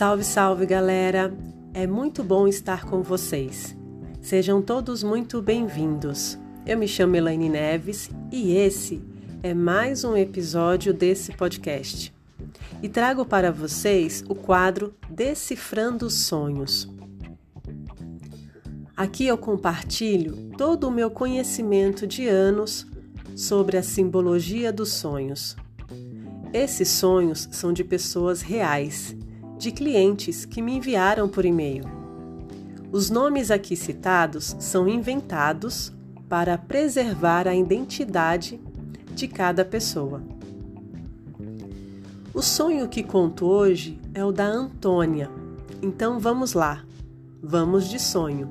Salve, salve, galera! É muito bom estar com vocês. Sejam todos muito bem-vindos. Eu me chamo Elaine Neves e esse é mais um episódio desse podcast. E trago para vocês o quadro Decifrando Sonhos. Aqui eu compartilho todo o meu conhecimento de anos sobre a simbologia dos sonhos. Esses sonhos são de pessoas reais, de clientes que me enviaram por e-mail. Os nomes aqui citados são inventados para preservar a identidade de cada pessoa. O sonho que conto hoje é o da Antônia, então vamos lá, vamos de sonho.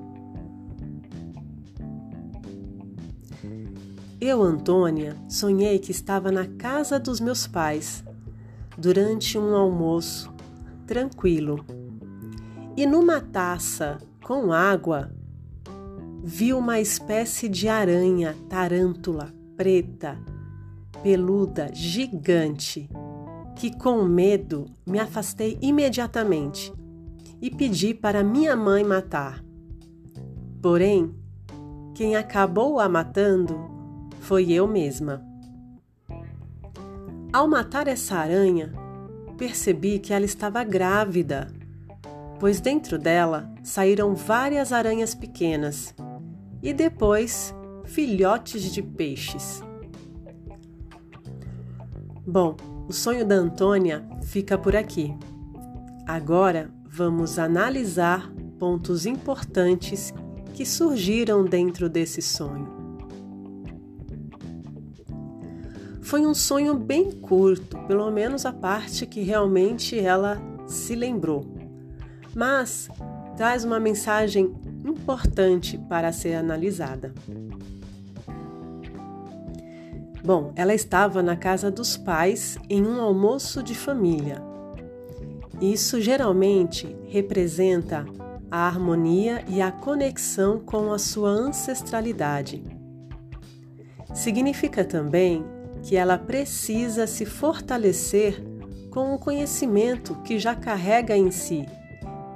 Eu, Antônia, sonhei que estava na casa dos meus pais durante um almoço tranquilo e numa taça com água vi uma espécie de aranha tarântula preta, peluda, gigante, que com medo me afastei imediatamente e pedi para minha mãe matar. Porém, quem acabou a matando foi eu mesma. Ao matar essa aranha, percebi que ela estava grávida, pois dentro dela saíram várias aranhas pequenas e depois filhotes de peixes. Bom, o sonho da Antônia fica por aqui. Agora vamos analisar pontos importantes que surgiram dentro desse sonho. Foi um sonho bem curto, pelo menos a parte que realmente ela se lembrou. Mas traz uma mensagem importante para ser analisada. Bom, ela estava na casa dos pais em um almoço de família. Isso geralmente representa a harmonia e a conexão com a sua ancestralidade. Significa também que ela precisa se fortalecer com o conhecimento que já carrega em si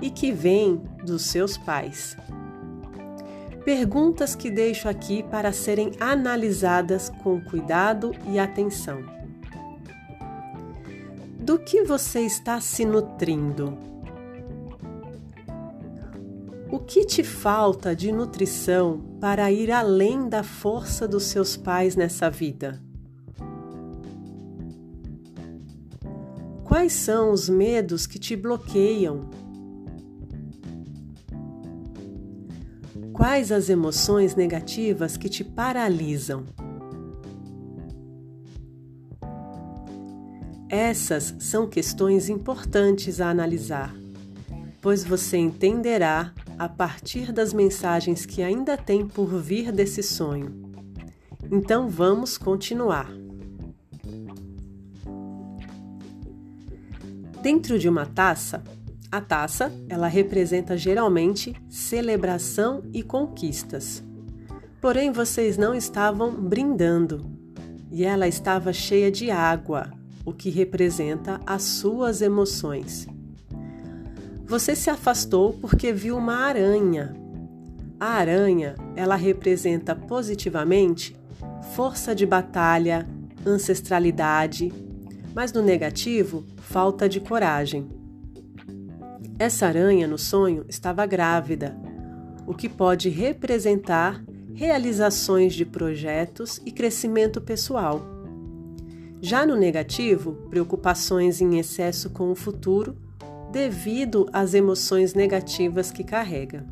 e que vem dos seus pais. Perguntas que deixo aqui para serem analisadas com cuidado e atenção. Do que você está se nutrindo? O que te falta de nutrição para ir além da força dos seus pais nessa vida? Quais são os medos que te bloqueiam? Quais as emoções negativas que te paralisam? Essas são questões importantes a analisar, pois você entenderá a partir das mensagens que ainda tem por vir desse sonho. Então vamos continuar. Dentro de uma taça, a taça, ela representa geralmente celebração e conquistas. Porém, vocês não estavam brindando e ela estava cheia de água, o que representa as suas emoções. Você se afastou porque viu uma aranha. A aranha, ela representa positivamente força de batalha, ancestralidade, mas no negativo, falta de coragem. Essa aranha no sonho estava grávida, o que pode representar realizações de projetos e crescimento pessoal. Já no negativo, preocupações em excesso com o futuro devido às emoções negativas que carrega.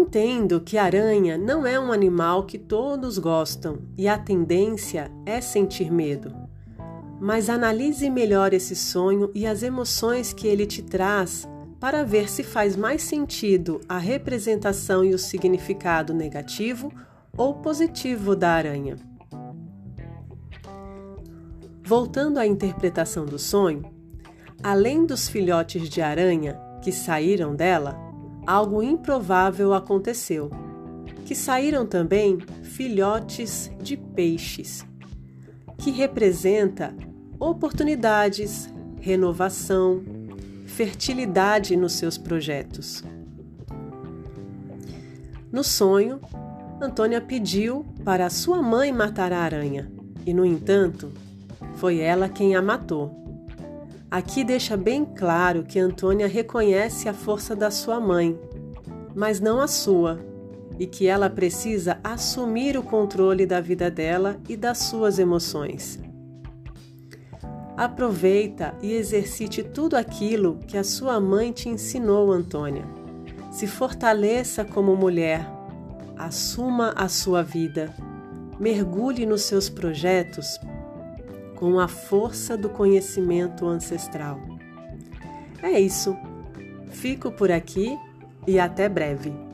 Entendo que aranha não é um animal que todos gostam e a tendência é sentir medo. Mas analise melhor esse sonho e as emoções que ele te traz para ver se faz mais sentido a representação e o significado negativo ou positivo da aranha. Voltando à interpretação do sonho, além dos filhotes de aranha que saíram dela, algo improvável aconteceu, que saíram também filhotes de peixes, que representa oportunidades, renovação, fertilidade nos seus projetos. No sonho, Antônia pediu para sua mãe matar a aranha, e no entanto, foi ela quem a matou. Aqui deixa bem claro que Antônia reconhece a força da sua mãe, mas não a sua, e que ela precisa assumir o controle da vida dela e das suas emoções. Aproveita e exercite tudo aquilo que a sua mãe te ensinou, Antônia. Se fortaleça como mulher, assuma a sua vida, mergulhe nos seus projetos com a força do conhecimento ancestral. É isso. Fico por aqui e até breve.